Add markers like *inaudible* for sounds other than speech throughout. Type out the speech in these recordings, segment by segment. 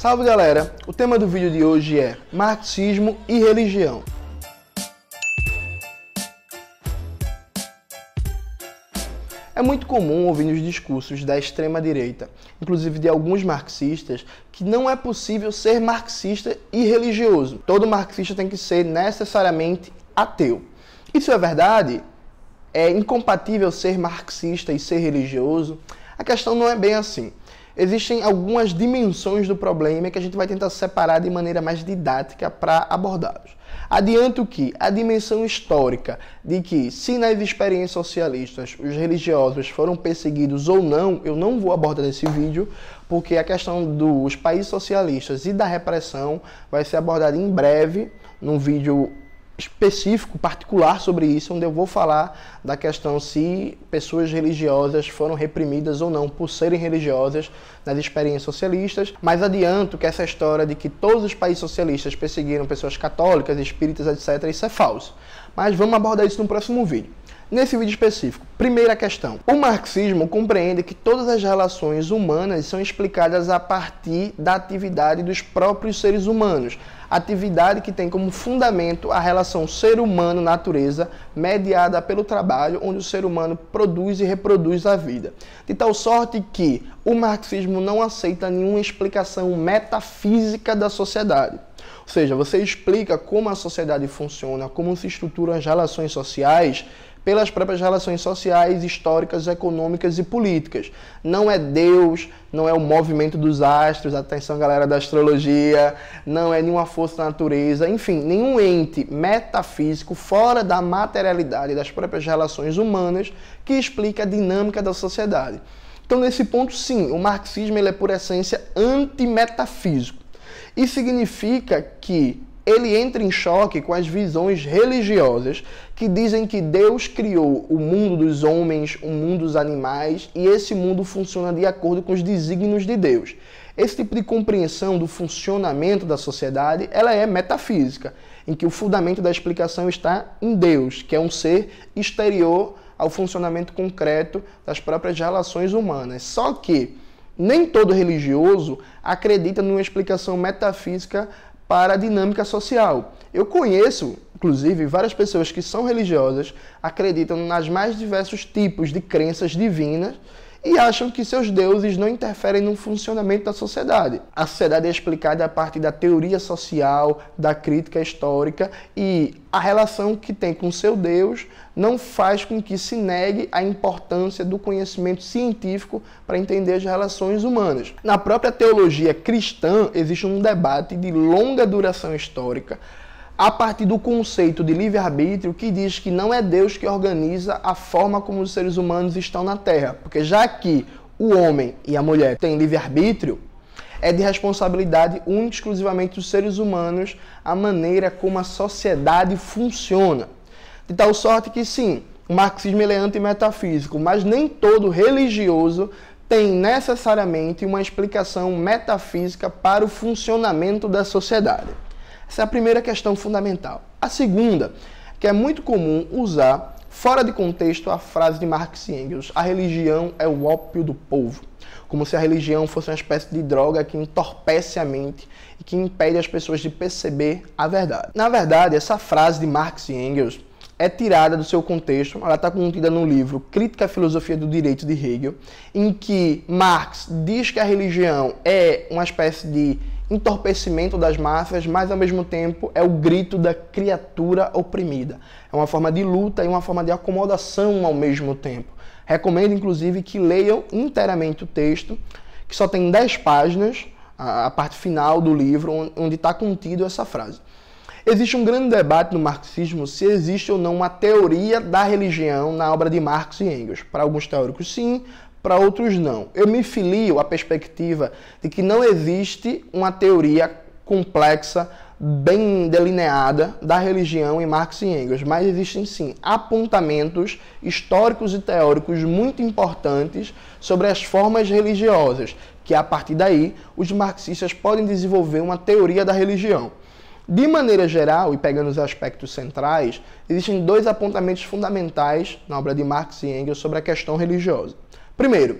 Salve galera! O tema do vídeo de hoje é Marxismo e Religião. É muito comum ouvir nos discursos da extrema-direita, inclusive de alguns marxistas, que não é possível ser marxista e religioso. Todo marxista tem que ser necessariamente ateu. Isso é verdade? É incompatível ser marxista e ser religioso? A questão não é bem assim existem algumas dimensões do problema que a gente vai tentar separar de maneira mais didática para abordá-los. Adianto que a dimensão histórica de que, se nas experiências socialistas os religiosos foram perseguidos ou não, eu não vou abordar nesse vídeo, porque a questão dos países socialistas e da repressão vai ser abordada em breve num vídeo específico, particular sobre isso, onde eu vou falar da questão se pessoas religiosas foram reprimidas ou não por serem religiosas nas experiências socialistas. Mas adianto que essa história de que todos os países socialistas perseguiram pessoas católicas, espíritas, etc., isso é falso. Mas vamos abordar isso no próximo vídeo. Nesse vídeo específico, primeira questão. O marxismo compreende que todas as relações humanas são explicadas a partir da atividade dos próprios seres humanos. Atividade que tem como fundamento a relação ser humano-natureza, mediada pelo trabalho, onde o ser humano produz e reproduz a vida. De tal sorte que o marxismo não aceita nenhuma explicação metafísica da sociedade. Ou seja, você explica como a sociedade funciona, como se estruturam as relações sociais pelas próprias relações sociais, históricas, econômicas e políticas. Não é Deus, não é o movimento dos astros, atenção galera da astrologia, não é nenhuma força da natureza, enfim, nenhum ente metafísico fora da materialidade das próprias relações humanas que explica a dinâmica da sociedade. Então, nesse ponto, sim, o marxismo ele é por essência antimetafísico. Isso significa que ele entra em choque com as visões religiosas que dizem que Deus criou o mundo dos homens, o mundo dos animais e esse mundo funciona de acordo com os desígnios de Deus. Esse tipo de compreensão do funcionamento da sociedade, ela é metafísica, em que o fundamento da explicação está em Deus, que é um ser exterior ao funcionamento concreto das próprias relações humanas. Só que nem todo religioso acredita numa explicação metafísica para a dinâmica social. Eu conheço, inclusive, várias pessoas que são religiosas, acreditam nas mais diversos tipos de crenças divinas e acham que seus deuses não interferem no funcionamento da sociedade. A sociedade é explicada a partir da teoria social, da crítica histórica e a relação que tem com seu Deus não faz com que se negue a importância do conhecimento científico para entender as relações humanas. Na própria teologia cristã existe um debate de longa duração histórica a partir do conceito de livre-arbítrio que diz que não é Deus que organiza a forma como os seres humanos estão na Terra. Porque já que o homem e a mulher têm livre-arbítrio, é de responsabilidade única e exclusivamente dos seres humanos a maneira como a sociedade funciona. De tal sorte que sim, o marxismo é antimetafísico, mas nem todo religioso tem necessariamente uma explicação metafísica para o funcionamento da sociedade. Essa é a primeira questão fundamental. A segunda, que é muito comum usar fora de contexto a frase de Marx e Engels: a religião é o ópio do povo. Como se a religião fosse uma espécie de droga que entorpece a mente e que impede as pessoas de perceber a verdade. Na verdade, essa frase de Marx e Engels é tirada do seu contexto, ela está contida no livro Crítica à Filosofia do Direito de Hegel, em que Marx diz que a religião é uma espécie de entorpecimento das massas, mas ao mesmo tempo é o grito da criatura oprimida. É uma forma de luta e uma forma de acomodação ao mesmo tempo. Recomendo, inclusive, que leiam inteiramente o texto, que só tem 10 páginas, a parte final do livro, onde está contido essa frase. Existe um grande debate no marxismo se existe ou não uma teoria da religião na obra de Marx e Engels. Para alguns teóricos, sim, para outros não. Eu me filio à perspectiva de que não existe uma teoria complexa, bem delineada da religião em Marx e Engels, mas existem sim apontamentos históricos e teóricos muito importantes sobre as formas religiosas, que a partir daí os marxistas podem desenvolver uma teoria da religião. De maneira geral, e pegando os aspectos centrais, existem dois apontamentos fundamentais na obra de Marx e Engels sobre a questão religiosa. Primeiro,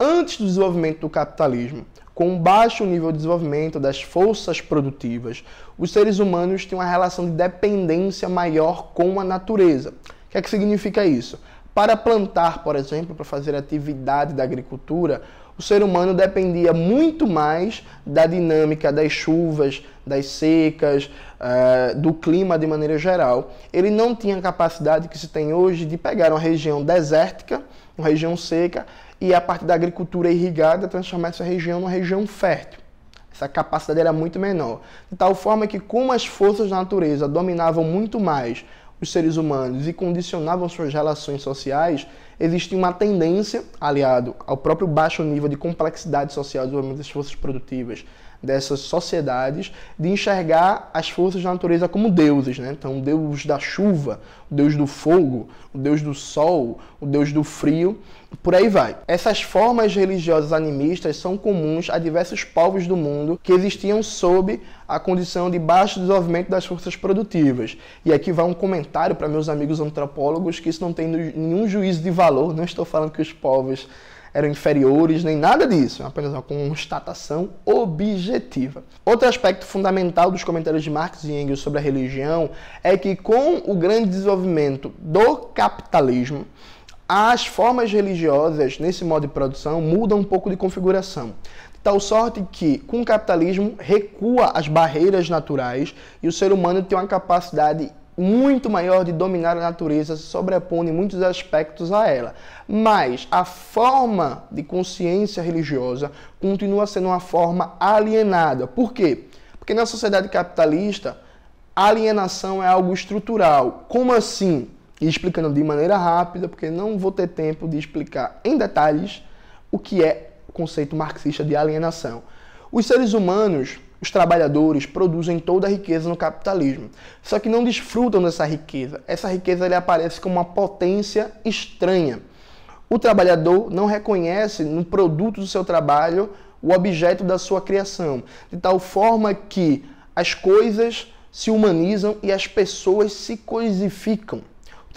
Antes do desenvolvimento do capitalismo, com um baixo nível de desenvolvimento das forças produtivas, os seres humanos têm uma relação de dependência maior com a natureza. O que é que significa isso? Para plantar, por exemplo, para fazer atividade da agricultura, o ser humano dependia muito mais da dinâmica das chuvas, das secas, uh, do clima de maneira geral. Ele não tinha a capacidade que se tem hoje de pegar uma região desértica, uma região seca, e a partir da agricultura irrigada transformar essa região numa região fértil. Essa capacidade era muito menor. De tal forma que, como as forças da natureza dominavam muito mais os seres humanos e condicionavam suas relações sociais, existia uma tendência, aliado ao próprio baixo nível de complexidade social do desenvolvimento das forças produtivas dessas sociedades, de enxergar as forças da natureza como deuses. Né? Então, o deus da chuva, o deus do fogo, o deus do sol, o deus do frio por aí vai. Essas formas religiosas animistas são comuns a diversos povos do mundo que existiam sob a condição de baixo desenvolvimento das forças produtivas. E aqui vai um comentário para meus amigos antropólogos que isso não tem nenhum juízo de valor, não estou falando que os povos eram inferiores, nem nada disso, é apenas uma constatação objetiva. Outro aspecto fundamental dos comentários de Marx e Engels sobre a religião é que com o grande desenvolvimento do capitalismo, as formas religiosas nesse modo de produção mudam um pouco de configuração. Tal sorte que, com o capitalismo, recua as barreiras naturais e o ser humano tem uma capacidade muito maior de dominar a natureza, se sobrepondo em muitos aspectos a ela. Mas a forma de consciência religiosa continua sendo uma forma alienada. Por quê? Porque na sociedade capitalista, alienação é algo estrutural. Como assim? e explicando de maneira rápida, porque não vou ter tempo de explicar em detalhes o que é o conceito marxista de alienação. Os seres humanos, os trabalhadores, produzem toda a riqueza no capitalismo, só que não desfrutam dessa riqueza. Essa riqueza ele aparece como uma potência estranha. O trabalhador não reconhece no produto do seu trabalho o objeto da sua criação, de tal forma que as coisas se humanizam e as pessoas se coisificam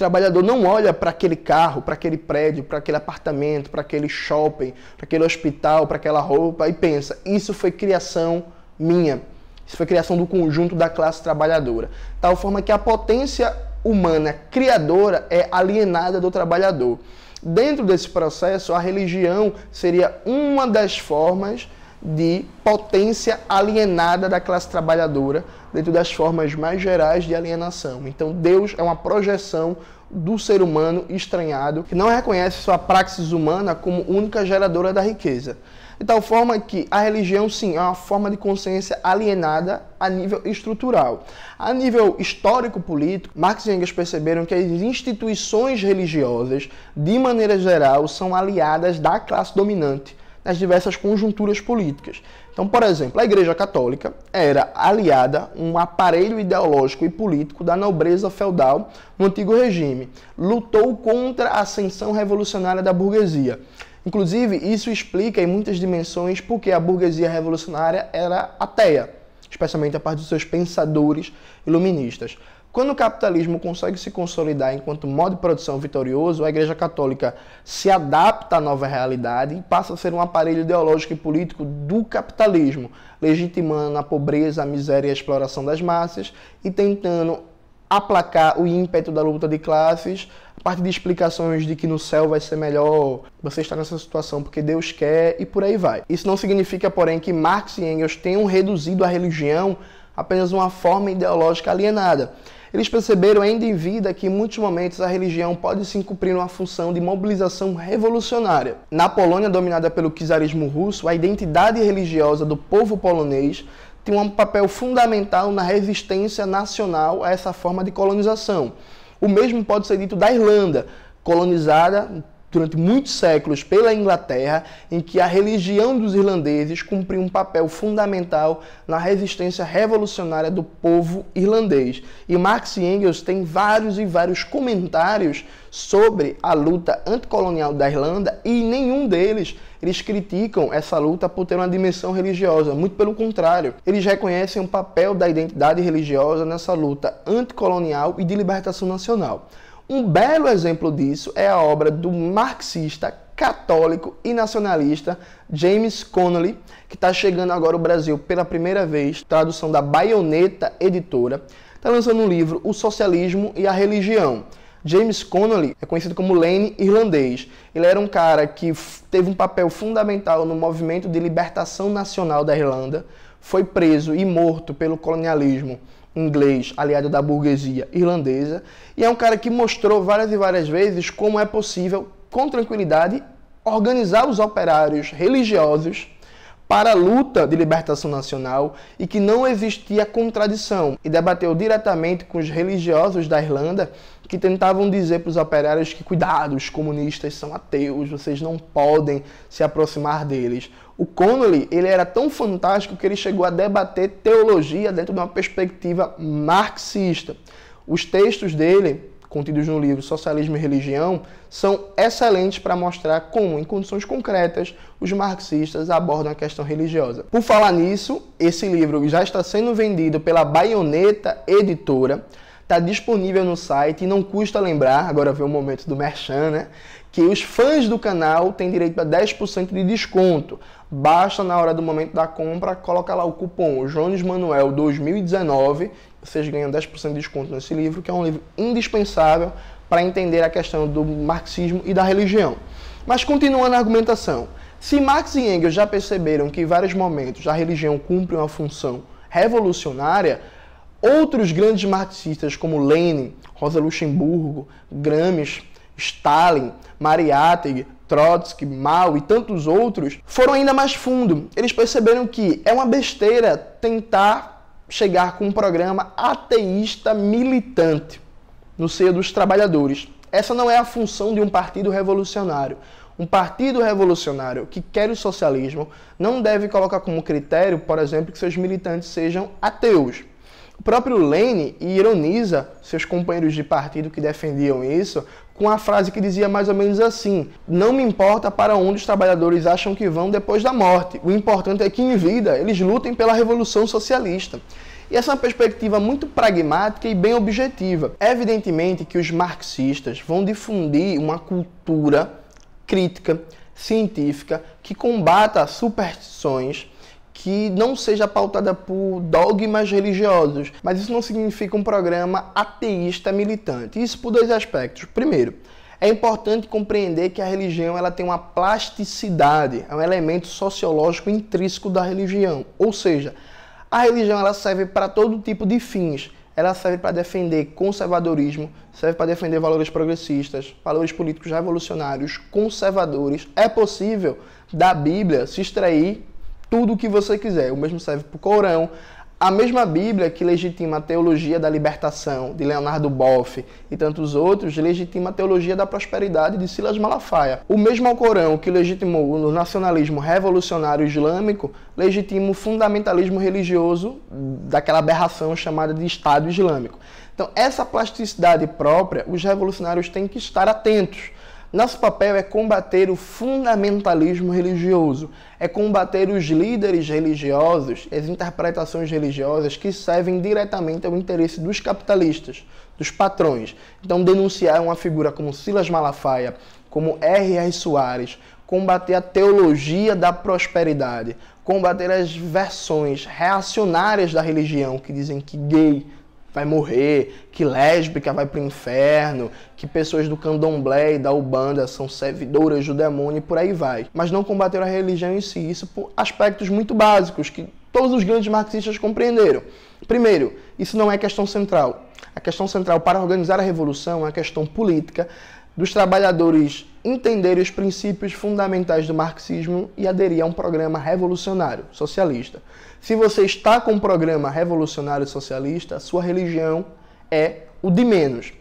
trabalhador não olha para aquele carro, para aquele prédio, para aquele apartamento, para aquele shopping, para aquele hospital, para aquela roupa e pensa: isso foi criação minha. Isso foi criação do conjunto da classe trabalhadora. Tal forma que a potência humana criadora é alienada do trabalhador. Dentro desse processo, a religião seria uma das formas de potência alienada da classe trabalhadora, dentro das formas mais gerais de alienação. Então, Deus é uma projeção do ser humano estranhado, que não reconhece sua praxis humana como única geradora da riqueza. De tal forma que a religião, sim, é uma forma de consciência alienada a nível estrutural. A nível histórico-político, Marx e Engels perceberam que as instituições religiosas, de maneira geral, são aliadas da classe dominante nas diversas conjunturas políticas. Então, por exemplo, a Igreja Católica era aliada um aparelho ideológico e político da nobreza feudal no antigo regime. Lutou contra a ascensão revolucionária da burguesia. Inclusive, isso explica em muitas dimensões porque a burguesia revolucionária era ateia, especialmente a parte dos seus pensadores iluministas. Quando o capitalismo consegue se consolidar enquanto modo de produção vitorioso, a Igreja Católica se adapta à nova realidade e passa a ser um aparelho ideológico e político do capitalismo, legitimando a pobreza, a miséria e a exploração das massas e tentando aplacar o ímpeto da luta de classes a partir de explicações de que no céu vai ser melhor, você está nessa situação porque Deus quer e por aí vai. Isso não significa, porém, que Marx e Engels tenham reduzido a religião apenas uma forma ideológica alienada. Eles perceberam ainda em vida que em muitos momentos a religião pode sim cumprir uma função de mobilização revolucionária. Na Polônia dominada pelo czarismo russo, a identidade religiosa do povo polonês tem um papel fundamental na resistência nacional a essa forma de colonização. O mesmo pode ser dito da Irlanda, colonizada durante muitos séculos pela Inglaterra, em que a religião dos irlandeses cumpriu um papel fundamental na resistência revolucionária do povo irlandês. E Marx e Engels têm vários e vários comentários sobre a luta anticolonial da Irlanda e nenhum deles eles criticam essa luta por ter uma dimensão religiosa, muito pelo contrário, eles reconhecem o papel da identidade religiosa nessa luta anticolonial e de libertação nacional. Um belo exemplo disso é a obra do marxista católico e nacionalista James Connolly, que está chegando agora ao Brasil pela primeira vez, tradução da Baioneta Editora, está lançando um livro, O Socialismo e a Religião. James Connolly é conhecido como Lane irlandês. Ele era um cara que teve um papel fundamental no movimento de libertação nacional da Irlanda, foi preso e morto pelo colonialismo inglês aliado da burguesia irlandesa e é um cara que mostrou várias e várias vezes como é possível, com tranquilidade, organizar os operários religiosos para a luta de libertação nacional e que não existia contradição, e debateu diretamente com os religiosos da Irlanda que tentavam dizer para os operários que cuidado, os comunistas são ateus, vocês não podem se aproximar deles. O Connolly, ele era tão fantástico que ele chegou a debater teologia dentro de uma perspectiva marxista. Os textos dele contidos no livro Socialismo e Religião, são excelentes para mostrar como, em condições concretas, os marxistas abordam a questão religiosa. Por falar nisso, esse livro já está sendo vendido pela Baioneta Editora, está disponível no site e não custa lembrar, agora vem o momento do merchan, né? Que os fãs do canal têm direito a 10% de desconto. Basta na hora do momento da compra colocar lá o cupom Jones Manuel 2019 vocês ganham 10% de desconto nesse livro, que é um livro indispensável para entender a questão do marxismo e da religião. Mas continuando a argumentação, se Marx e Engels já perceberam que em vários momentos a religião cumpre uma função revolucionária, outros grandes marxistas como Lenin, Rosa Luxemburgo, Gramsci, Stalin, Mariátegui, Trotsky, Mao e tantos outros foram ainda mais fundo. Eles perceberam que é uma besteira tentar chegar com um programa ateísta militante no seio dos trabalhadores. Essa não é a função de um partido revolucionário. Um partido revolucionário que quer o socialismo não deve colocar como critério, por exemplo, que seus militantes sejam ateus. O próprio Lênin ironiza seus companheiros de partido que defendiam isso com a frase que dizia mais ou menos assim: Não me importa para onde os trabalhadores acham que vão depois da morte. O importante é que em vida eles lutem pela revolução socialista. E essa é uma perspectiva muito pragmática e bem objetiva. Evidentemente que os marxistas vão difundir uma cultura crítica, científica, que combata superstições que não seja pautada por dogmas religiosos, mas isso não significa um programa ateísta militante. Isso por dois aspectos. Primeiro, é importante compreender que a religião ela tem uma plasticidade, é um elemento sociológico intrínseco da religião, ou seja, a religião ela serve para todo tipo de fins. Ela serve para defender conservadorismo, serve para defender valores progressistas, valores políticos revolucionários, conservadores. É possível da Bíblia se extrair tudo o que você quiser. O mesmo serve para o Corão. A mesma Bíblia que legitima a teologia da libertação de Leonardo Boff e tantos outros, legitima a teologia da prosperidade de Silas Malafaia. O mesmo Alcorão que legitimou o nacionalismo revolucionário islâmico, legitima o fundamentalismo religioso daquela aberração chamada de Estado Islâmico. Então, essa plasticidade própria, os revolucionários têm que estar atentos nosso papel é combater o fundamentalismo religioso, é combater os líderes religiosos, as interpretações religiosas que servem diretamente ao interesse dos capitalistas, dos patrões. Então, denunciar uma figura como Silas Malafaia, como R.R. Soares, combater a teologia da prosperidade, combater as versões reacionárias da religião que dizem que gay vai morrer, que lésbica vai para o inferno, que pessoas do candomblé e da ubanda são servidoras do demônio e por aí vai. Mas não combateram a religião em si, isso por aspectos muito básicos que todos os grandes marxistas compreenderam. Primeiro, isso não é questão central. A questão central para organizar a revolução é a questão política dos trabalhadores entenderem os princípios fundamentais do marxismo e aderir a um programa revolucionário socialista. Se você está com um programa revolucionário socialista, sua religião é o de menos.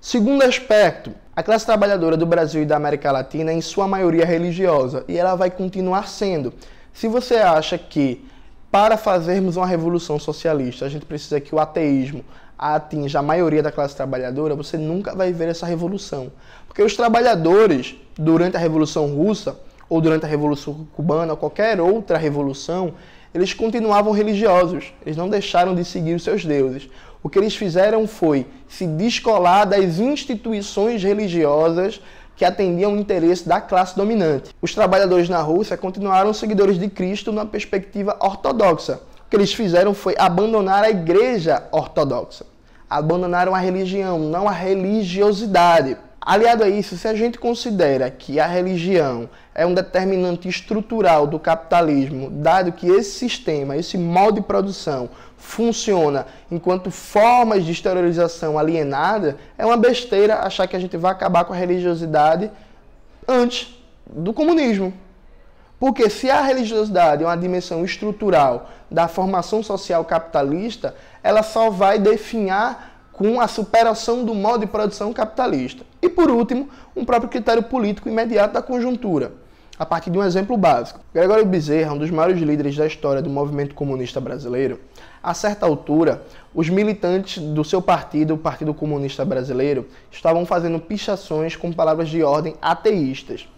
Segundo aspecto, a classe trabalhadora do Brasil e da América Latina é em sua maioria religiosa e ela vai continuar sendo. Se você acha que para fazermos uma revolução socialista a gente precisa que o ateísmo atinja a maioria da classe trabalhadora, você nunca vai ver essa revolução. Porque os trabalhadores, durante a Revolução Russa, ou durante a Revolução Cubana, ou qualquer outra revolução, eles continuavam religiosos, eles não deixaram de seguir os seus deuses. O que eles fizeram foi se descolar das instituições religiosas que atendiam o interesse da classe dominante. Os trabalhadores na Rússia continuaram seguidores de Cristo numa perspectiva ortodoxa. O que eles fizeram foi abandonar a igreja ortodoxa. Abandonaram a religião, não a religiosidade. Aliado a isso, se a gente considera que a religião é um determinante estrutural do capitalismo, dado que esse sistema, esse modo de produção funciona enquanto formas de exteriorização alienada, é uma besteira achar que a gente vai acabar com a religiosidade antes do comunismo. Porque se a religiosidade é uma dimensão estrutural da formação social capitalista, ela só vai definhar com a superação do modo de produção capitalista. E por último, um próprio critério político imediato da conjuntura, a partir de um exemplo básico. Gregório Bezerra, um dos maiores líderes da história do movimento comunista brasileiro, a certa altura, os militantes do seu partido, o Partido Comunista Brasileiro, estavam fazendo pichações com palavras de ordem ateístas.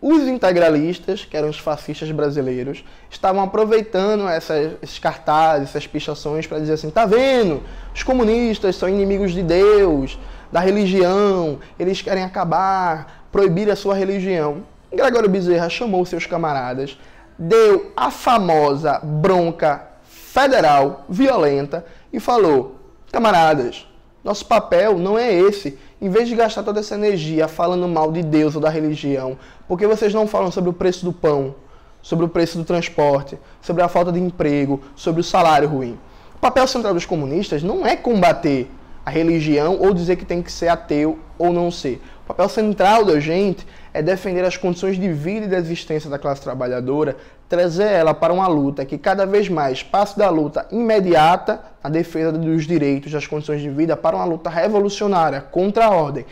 Os integralistas, que eram os fascistas brasileiros, estavam aproveitando essas, esses cartazes, essas pichações para dizer assim: tá vendo? Os comunistas são inimigos de Deus, da religião, eles querem acabar, proibir a sua religião. Gregório Bezerra chamou seus camaradas, deu a famosa bronca federal violenta e falou: camaradas, nosso papel não é esse em vez de gastar toda essa energia falando mal de Deus ou da religião, por que vocês não falam sobre o preço do pão, sobre o preço do transporte, sobre a falta de emprego, sobre o salário ruim? O papel central dos comunistas não é combater a religião ou dizer que tem que ser ateu ou não ser. O papel central da gente é defender as condições de vida e de existência da classe trabalhadora, trazer ela para uma luta que cada vez mais passe da luta imediata, a defesa dos direitos, das condições de vida, para uma luta revolucionária contra a ordem.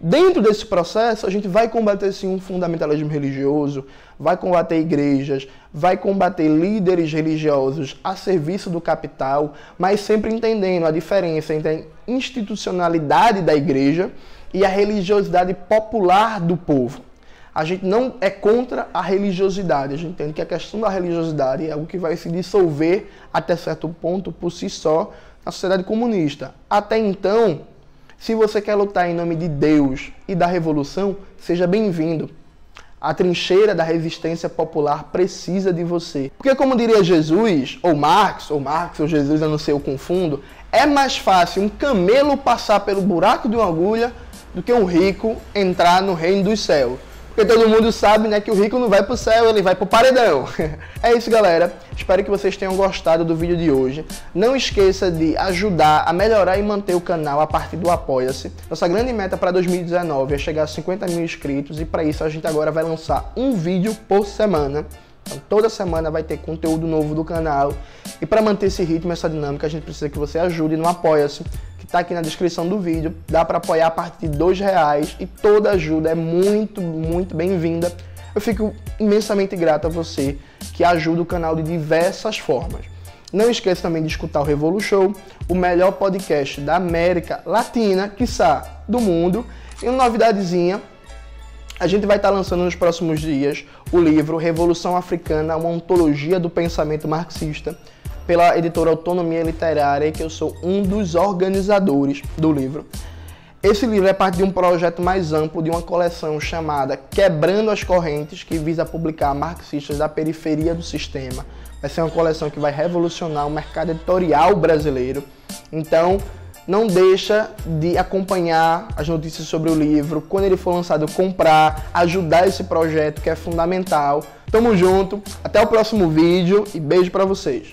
Dentro desse processo, a gente vai combater sim um fundamentalismo religioso, vai combater igrejas, vai combater líderes religiosos a serviço do capital, mas sempre entendendo a diferença entre a institucionalidade da igreja e a religiosidade popular do povo. A gente não é contra a religiosidade, a gente entende que a questão da religiosidade é algo que vai se dissolver até certo ponto por si só na sociedade comunista. Até então, se você quer lutar em nome de Deus e da revolução, seja bem-vindo. A trincheira da resistência popular precisa de você. Porque, como diria Jesus, ou Marx, ou Marx, ou Jesus, eu não sei, eu confundo, é mais fácil um camelo passar pelo buraco de uma agulha do que um rico entrar no reino dos céus. Porque todo mundo sabe, né, que o rico não vai pro céu, ele vai pro paredão. *laughs* é isso, galera. Espero que vocês tenham gostado do vídeo de hoje. Não esqueça de ajudar a melhorar e manter o canal a partir do Apoia-se. Nossa grande meta para 2019 é chegar a 50 mil inscritos e para isso a gente agora vai lançar um vídeo por semana. Então, toda semana vai ter conteúdo novo do canal. E para manter esse ritmo, essa dinâmica, a gente precisa que você ajude no Apoia-se está aqui na descrição do vídeo. Dá para apoiar a partir de dois reais e toda ajuda é muito, muito bem-vinda. Eu fico imensamente grato a você que ajuda o canal de diversas formas. Não esqueça também de escutar o Revolu Show, o melhor podcast da América Latina, quiçá do mundo. E uma novidadezinha, a gente vai estar lançando nos próximos dias o livro Revolução Africana, uma ontologia do pensamento marxista pela editora Autonomia Literária, que eu sou um dos organizadores do livro. Esse livro é parte de um projeto mais amplo de uma coleção chamada Quebrando as Correntes, que visa publicar marxistas da periferia do sistema. Vai ser uma coleção que vai revolucionar o mercado editorial brasileiro. Então, não deixa de acompanhar as notícias sobre o livro, quando ele for lançado, comprar, ajudar esse projeto que é fundamental. Tamo junto, até o próximo vídeo e beijo para vocês.